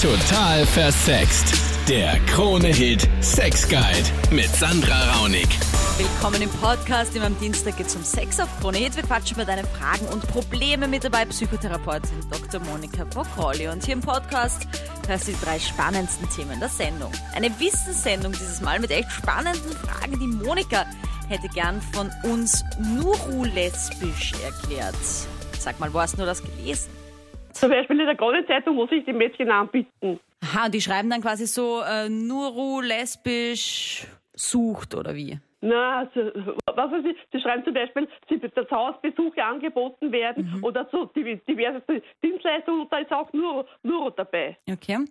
Total versext. Der Krone-Hit Sex Guide mit Sandra Raunig. Willkommen im Podcast. Immer am Dienstag geht es um Sex auf Krone Hit. Wir quatschen über deine Fragen und Probleme mit dabei. Psychotherapeutin Dr. Monika Bokrolli. Und hier im Podcast hörst du die drei spannendsten Themen der Sendung. Eine Wissenssendung dieses Mal mit echt spannenden Fragen, die Monika hätte gern von uns Nuru-lesbisch erklärt. Sag mal, wo hast du das gelesen? Zum Beispiel in der Krone-Zeitung muss ich die Mädchen anbieten. Aha, und die schreiben dann quasi so äh, Nuru lesbisch sucht oder wie? Na, also, was weiß ich, sie schreiben zum Beispiel, dass Hausbesuche angeboten werden Mhm. oder so div- diverse Dienstleistungen und da ist auch nur, nur dabei. Okay.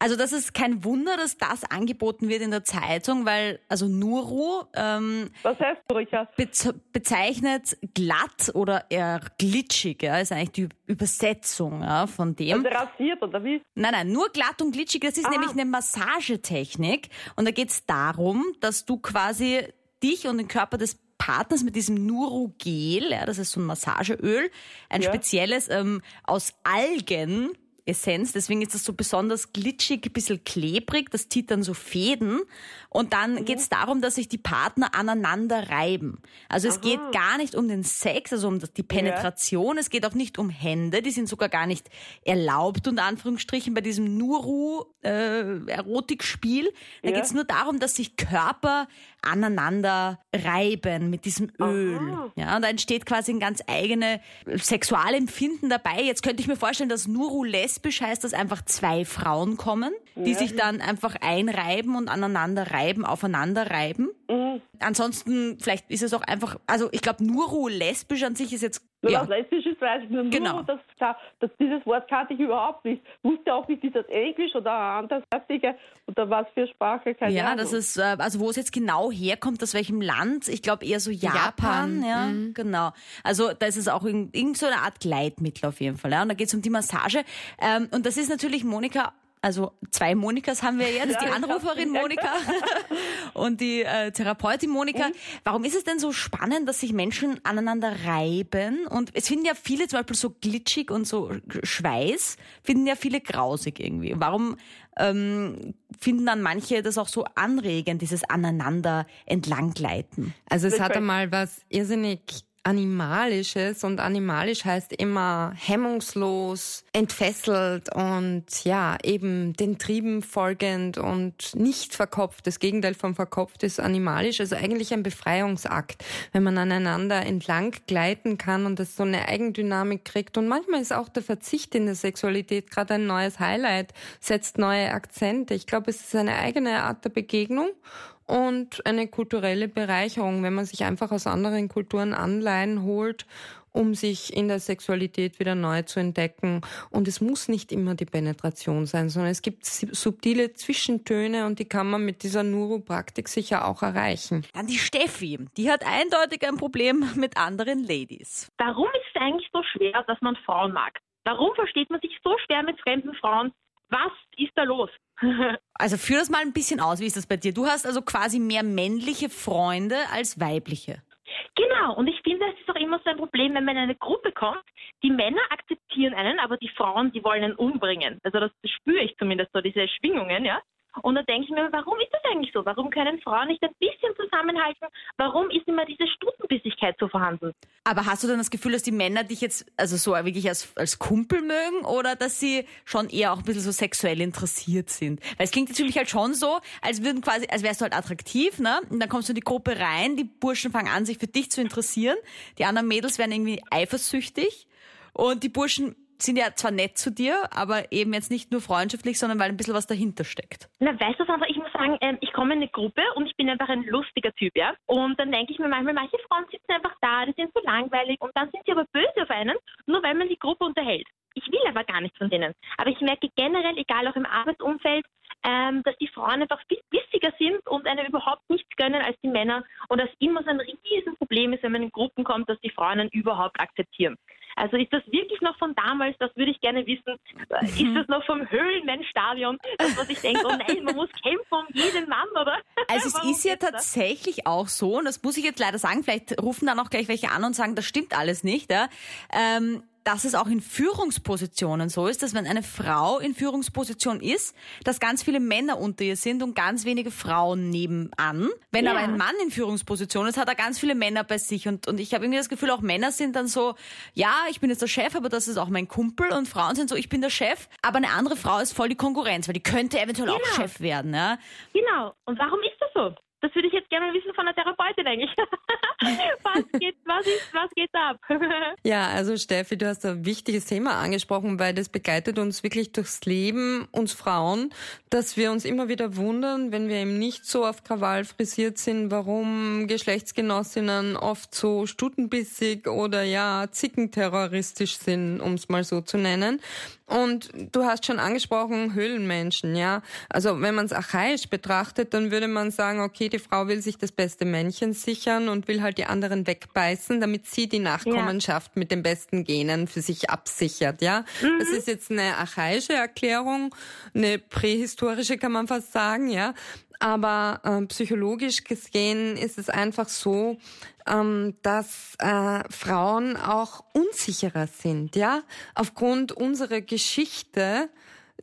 Also das ist kein Wunder, dass das angeboten wird in der Zeitung, weil also Nuru ähm, Was heißt durchaus? bez bezeichnet glatt oder eher glitschig, ja, ist eigentlich die Übersetzung ja, von dem. Also rasiert oder wie? Nein, nein, nur glatt und glitschig, das ist Ah. nämlich eine Massagetechnik und da geht es darum, dass du quasi dich und den Körper des Partners mit diesem Nuru-Gel, ja, das ist so ein Massageöl, ein Ja. spezielles ähm, aus Algen. Essenz, deswegen ist das so besonders glitschig, ein bisschen klebrig, das zieht dann so Fäden und dann Mhm. geht es darum, dass sich die Partner aneinander reiben. Also es geht gar nicht um den Sex, also um die Penetration, es geht auch nicht um Hände, die sind sogar gar nicht erlaubt, unter Anführungsstrichen, bei diesem Nuru-Erotikspiel. da Ja. geht es nur darum, dass sich Körper aneinander reiben mit diesem Öl. Ja, und da entsteht quasi ein ganz eigene Sexualempfinden dabei. Jetzt könnte ich mir vorstellen, dass Nuru lesbisch heißt, dass einfach zwei Frauen kommen, die sich dann einfach einreiben und aneinander reiben, aufeinander reiben. Ansonsten, vielleicht ist es auch einfach, also ich glaube, Nuru lesbisch an sich ist jetzt, Ja, was lesbisch ist, weiß ich nur. Genau. Nur, das, das, dieses Wort kannte ich überhaupt nicht. Wusste auch nicht, ist das Englisch oder andersartige oder was für Sprache, keine Ja, Ahnung. das ist, äh, also wo es jetzt genau herkommt, aus welchem Land, ich glaube eher so Japan, Japan, ja, genau. Also da ist es auch in, irgend so eine Art Gleitmittel auf jeden Fall, ja. Und da geht es um die Massage. Ähm, und das ist natürlich Monika, also zwei Monikas haben wir jetzt, Ja, die Anruferin Monika und die äh, Therapeutin Monika. Mhm. Warum ist es denn so spannend, dass sich Menschen aneinander reiben? Und es finden ja viele zum Beispiel so glitschig und so Schweiß, finden ja viele grausig irgendwie. Warum ähm, finden dann manche das auch so anregend, dieses Aneinander entlanggleiten? Also es hat einmal was irrsinnig Animalisches und animalisch heißt immer hemmungslos, entfesselt und ja, eben den Trieben folgend und nicht verkopft. Das Gegenteil von verkopft ist animalisch, also eigentlich ein Befreiungsakt, wenn man aneinander entlang gleiten kann und das so eine Eigendynamik kriegt. Und manchmal ist auch der Verzicht in der Sexualität gerade ein neues Highlight, setzt neue Akzente. Ich glaube, es ist eine eigene Art der Begegnung und eine kulturelle Bereicherung, wenn man sich einfach aus anderen Kulturen Anleihen holt, um sich in der Sexualität wieder neu zu entdecken. Und es muss nicht immer die Penetration sein, sondern es gibt subtile Zwischentöne und die kann man mit dieser Nuru-Praktik sicher auch erreichen. Dann die Steffi, die hat eindeutig ein Problem mit anderen Ladies. Warum ist es eigentlich so schwer, dass man Frauen mag? Warum versteht man sich so schwer mit fremden Frauen? Was ist da los? Also führ das mal ein bisschen aus, wie ist das bei dir? Du hast also quasi mehr männliche Freunde als weibliche. genau, und ich finde, es ist auch immer so ein Problem, wenn man in eine Gruppe kommt. Die Männer akzeptieren einen, aber die Frauen, die wollen einen umbringen. Also das spüre ich zumindest so, diese Schwingungen, ja. Und da denke ich mir, warum ist das eigentlich so? Warum können Frauen nicht ein bisschen zusammenhalten? Warum ist immer diese Stutenbissigkeit so vorhanden? Aber hast du dann das Gefühl, dass die Männer dich jetzt also so wirklich als, als Kumpel mögen oder dass sie schon eher auch ein bisschen so sexuell interessiert sind? Weil es klingt mich halt schon so, als würden quasi, als wärst du halt attraktiv, ne? Und dann kommst du in die Gruppe rein, die Burschen fangen an, sich für dich zu interessieren, die anderen Mädels werden irgendwie eifersüchtig und die Burschen sind ja zwar nett zu dir, aber eben jetzt nicht nur freundschaftlich, sondern weil ein bisschen was dahinter steckt. Na, weißt du, Sandra, ich muss sagen, ähm, ich komme in eine Gruppe und ich bin einfach ein lustiger Typ, ja. Und dann denke ich mir manchmal, manche Frauen sitzen einfach da, die sind so langweilig und dann sind sie aber böse auf einen, nur weil man die Gruppe unterhält. Ich will aber gar nichts von denen. Aber ich merke generell, egal auch im Arbeitsumfeld, ähm, dass die Frauen einfach viel bissiger sind und einem überhaupt nichts gönnen als die Männer und das immer so ein Riesenproblem ist, wenn man in Gruppen kommt, dass die Frauen einen überhaupt akzeptieren. Also ist das wirklich noch von damals? Das würde ich gerne wissen. Äh, Ist das noch vom Höhlenmensch-Stadion? Das, was ich denke, oh nein, man muss kämpfen um jeden Mann, oder? Also es ist ja tatsächlich auch so, und das muss ich jetzt leider sagen, vielleicht rufen dann auch gleich welche an und sagen, das stimmt alles nicht. Ja? Ähm, dass es auch in Führungspositionen so ist, dass wenn eine Frau in Führungsposition ist, dass ganz viele Männer unter ihr sind und ganz wenige Frauen nebenan. Wenn Ja. aber ein Mann in Führungsposition ist, hat er ganz viele Männer bei sich. Und, und ich habe irgendwie das Gefühl, auch Männer sind dann so, ja, ich bin jetzt der Chef, aber das ist auch mein Kumpel. Und Frauen sind so, ich bin der Chef, aber eine andere Frau ist voll die Konkurrenz, weil die könnte eventuell auch Genau. Chef werden. Ja? Genau. Und warum ist das so? Das würde ich jetzt gerne wissen von der Therapeutin eigentlich. was geht, was ist, was geht ab? Ja, also Steffi, du hast ein wichtiges Thema angesprochen, weil das begleitet uns wirklich durchs Leben, uns Frauen, dass wir uns immer wieder wundern, wenn wir eben nicht so auf Krawall frisiert sind, warum Geschlechtsgenossinnen oft so stutenbissig oder ja zickenterroristisch sind, um es mal so zu nennen. Und du hast schon angesprochen, Höhlenmenschen, ja. Also wenn man es archaisch betrachtet, dann würde man sagen, okay, die Frau will sich das beste Männchen sichern und will halt die anderen wegbeißen, damit sie die Nachkommenschaft mit den besten Genen für sich absichert, ja. Das ist jetzt eine archaische Erklärung, eine prähistorische kann man fast sagen, ja. Aber äh, psychologisch gesehen ist es einfach so, ähm, dass äh, Frauen auch unsicherer sind, ja, aufgrund unserer Geschichte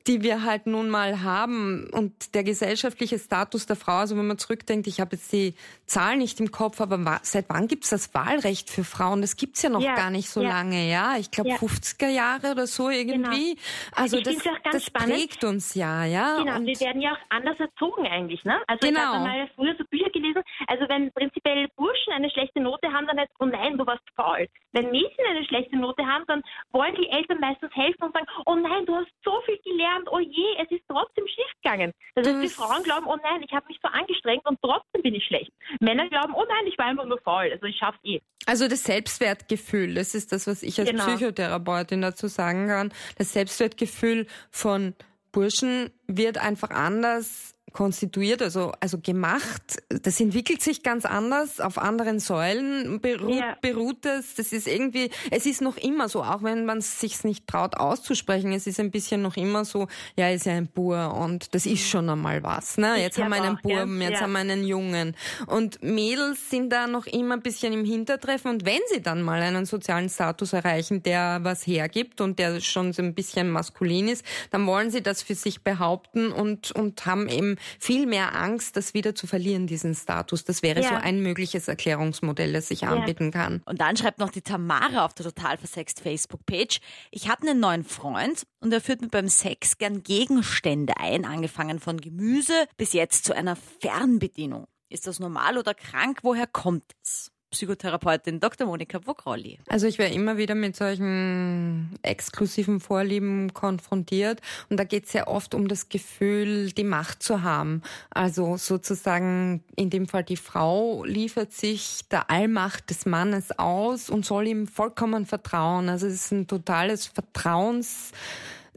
die wir halt nun mal haben und der gesellschaftliche Status der Frau, also wenn man zurückdenkt, ich habe jetzt die Zahl nicht im Kopf, aber seit wann gibt's das Wahlrecht für Frauen? Das gibt's ja noch Ja, gar nicht so ja. lange, ja. Ich glaube Ja. 50er Jahre oder so irgendwie. Also Ich das, das spannend. prägt uns ja, ja. Genau, und wir werden ja auch anders erzogen eigentlich, ne? Also ich Genau. habe mal früher so Bücher gelesen, also wenn prinzipiell Burschen eine schlechte Note haben, dann heißt oh nein, du warst faul. Wenn Mädchen eine schlechte Note haben, dann wollen die Eltern meistens helfen und sagen, oh nein, du hast so viel gelernt, oh je, es ist trotzdem schief gegangen. Das heißt, die Frauen glauben, oh nein, ich habe mich so angestrengt und trotzdem bin ich schlecht. Männer glauben, oh nein, ich war einfach nur faul, also ich schaff's eh. Also das Selbstwertgefühl, das ist das, was ich als Genau. Psychotherapeutin dazu sagen kann. Das Selbstwertgefühl von Burschen wird einfach anders konstituiert, also, also gemacht. Das entwickelt sich ganz anders, auf anderen Säulen beru Ja. beruht es. Das ist irgendwie, es ist noch immer so, auch wenn man es sich nicht traut auszusprechen, es ist ein bisschen noch immer so, ja, ist ja ein Bur und das ist schon einmal was. Ne? Ich Jetzt haben wir einen auch, gell? Buben, jetzt Ja. haben wir einen Jungen. Und Mädels sind da noch immer ein bisschen im Hintertreffen. Und wenn sie dann mal einen sozialen Status erreichen, der was hergibt und der schon so ein bisschen maskulin ist, dann wollen sie das für sich behaupten und, und haben eben viel mehr Angst, das wieder zu verlieren, diesen Status. Das wäre Ja. so ein mögliches Erklärungsmodell, das sich anbieten kann. Und dann schreibt noch die Tamara auf der total versext Facebook-Page, ich habe einen neuen Freund und er führt mir beim Sex gern Gegenstände ein, angefangen von Gemüse bis jetzt zu einer Fernbedienung. Ist das normal oder krank? Woher kommt es? Psychotherapeutin Dr. Monika Vogrolli. Also ich wäre immer wieder mit solchen exklusiven Vorlieben konfrontiert und da geht es sehr oft um das Gefühl, die Macht zu haben. Also sozusagen in dem Fall die Frau liefert sich der Allmacht des Mannes aus und soll ihm vollkommen vertrauen. Also es ist ein totales Vertrauens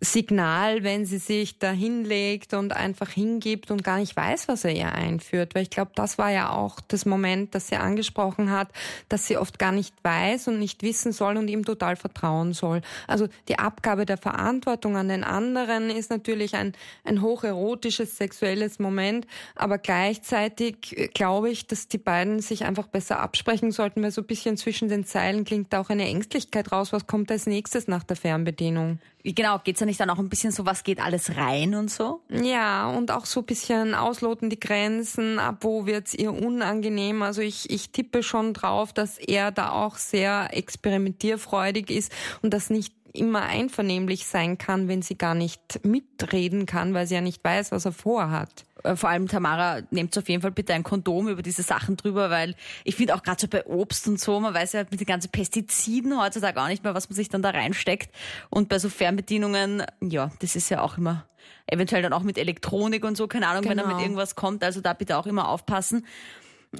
Signal, wenn sie sich da hinlegt und einfach hingibt und gar nicht weiß, was er ihr einführt. Weil ich glaube, das war ja auch das Moment, das sie angesprochen hat, dass sie oft gar nicht weiß und nicht wissen soll und ihm total vertrauen soll. Also die Abgabe der Verantwortung an den anderen ist natürlich ein, ein hocherotisches sexuelles Moment, aber gleichzeitig äh, glaube ich, dass die beiden sich einfach besser absprechen sollten, weil so ein bisschen zwischen den Zeilen klingt da auch eine Ängstlichkeit raus. Was kommt als nächstes nach der Fernbedienung? Genau, geht's ja nicht dann auch ein bisschen so, was geht alles rein und so? Ja, und auch so ein bisschen ausloten die Grenzen, ab wo wird's ihr unangenehm. Also ich, ich tippe schon drauf, dass er da auch sehr experimentierfreudig ist und das nicht immer einvernehmlich sein kann, wenn sie gar nicht mitreden kann, weil sie ja nicht weiß, was er vorhat. Äh, Vor allem Tamara, nehmt auf jeden Fall bitte ein Kondom über diese Sachen drüber, weil ich finde auch gerade so bei Obst und so, man weiß ja mit den ganzen Pestiziden heutzutage auch nicht mehr, was man sich dann da reinsteckt. Und bei so Fernbedienungen, ja, das ist ja auch immer eventuell dann auch mit Elektronik und so, keine Ahnung, wenn da Genau. mit irgendwas kommt. Also da bitte auch immer aufpassen.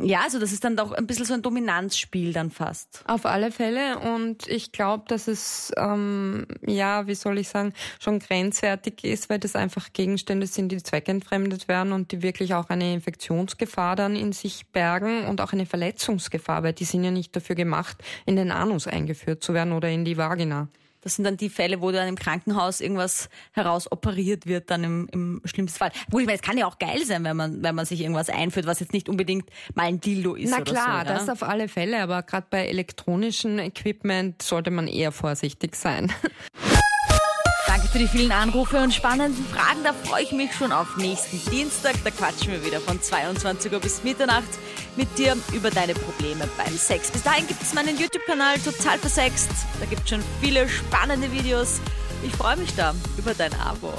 Ja, also das ist dann doch ein bisschen so ein Dominanzspiel dann fast. Auf alle Fälle und ich glaube, dass es, ähm, ja, wie soll ich sagen, schon grenzwertig ist, weil das einfach Gegenstände sind, die zweckentfremdet werden und die wirklich auch eine Infektionsgefahr dann in sich bergen und auch eine Verletzungsgefahr, weil die sind ja nicht dafür gemacht, in den Anus eingeführt zu werden oder in die Vagina. Das sind dann die Fälle, wo dann im Krankenhaus irgendwas herausoperiert wird, dann im, im schlimmsten Fall. Wo ich meine, es kann ja auch geil sein, wenn man, wenn man sich irgendwas einführt, was jetzt nicht unbedingt mal ein Dildo ist. Na oder klar, so, ja? das auf alle Fälle, aber gerade bei elektronischem Equipment sollte man eher vorsichtig sein. für die vielen Anrufe und spannenden Fragen. Da freue ich mich schon auf nächsten Dienstag. Da quatschen wir wieder von 22 Uhr bis Mitternacht mit dir über deine Probleme beim Sex. Bis dahin gibt es meinen YouTube-Kanal Total Versext. Da gibt es schon viele spannende Videos. Ich freue mich da über dein Abo.